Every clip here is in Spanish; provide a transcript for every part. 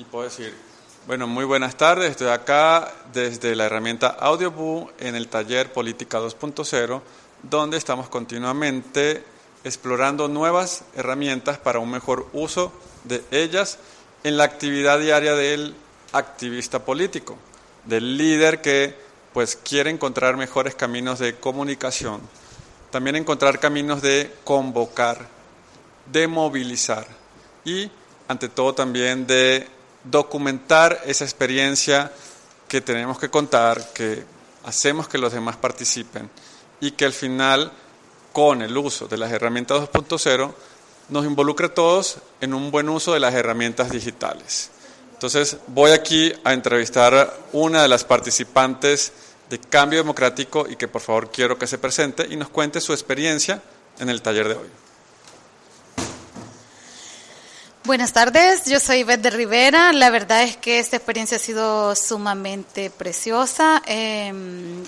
Y puedo decir, bueno, muy buenas tardes, estoy acá desde la herramienta AudioBoo en el taller Política 2.0, donde estamos continuamente explorando nuevas herramientas para un mejor uso de ellas en la actividad diaria del activista político, del líder que pues quiere encontrar mejores caminos de comunicación, también encontrar caminos de convocar, de movilizar y ante todo también de documentar esa experiencia que tenemos que contar, que hacemos que los demás participen y que al final, con el uso de las herramientas 2.0, nos involucre a todos en un buen uso de las herramientas digitales. Entonces, voy aquí a entrevistar a una de las participantes de Cambio Democrático y que por favor quiero que se presente y nos cuente su experiencia en el taller de hoy. Buenas tardes, yo soy Beth de Rivera. La verdad es que esta experiencia ha sido sumamente preciosa. Eh,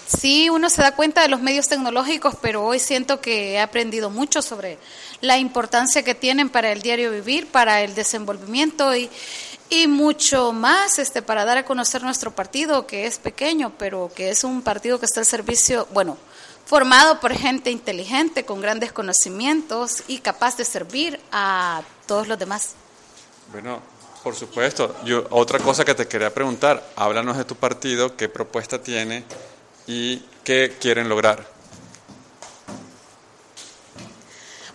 sí, uno se da cuenta de los medios tecnológicos, pero hoy siento que he aprendido mucho sobre la importancia que tienen para el diario vivir, para el desenvolvimiento y, y mucho más este, para dar a conocer nuestro partido, que es pequeño, pero que es un partido que está al servicio, bueno, formado por gente inteligente, con grandes conocimientos y capaz de servir a todos los demás. Bueno, por supuesto. Yo, otra cosa que te quería preguntar, háblanos de tu partido, qué propuesta tiene y qué quieren lograr.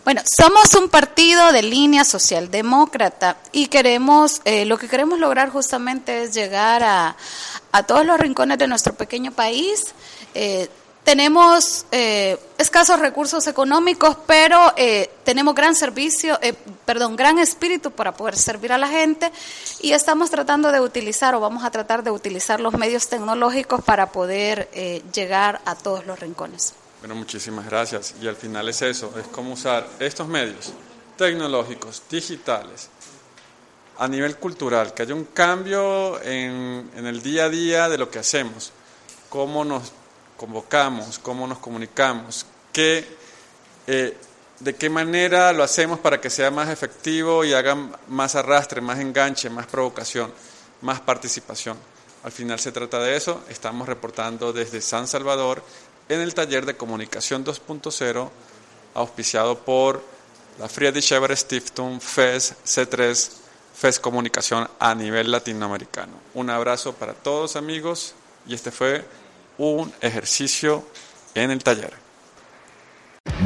Bueno, somos un partido de línea socialdemócrata y queremos, eh, lo que queremos lograr justamente es llegar a, a todos los rincones de nuestro pequeño país. Eh, tenemos eh, escasos recursos económicos, pero tenemos gran servicio, perdón, gran espíritu para poder servir a la gente y estamos tratando de utilizar o vamos a tratar de utilizar los medios tecnológicos para poder eh, llegar a todos los rincones. Bueno, muchísimas gracias. Y al final es eso, es cómo usar estos medios tecnológicos, digitales, a nivel cultural, que haya un cambio en, el día a día de lo que hacemos, cómo nos convocamos, cómo nos comunicamos, qué, eh, de qué manera lo hacemos para que sea más efectivo y haga más arrastre, más enganche, más provocación, más participación. Al final se trata de eso. Estamos reportando desde San Salvador en el taller de comunicación 2.0 auspiciado por la Friedrich Ebert Stiftung, FES, C3, FES Comunicación a nivel latinoamericano. Un abrazo para todos amigos y este fue un ejercicio en el taller.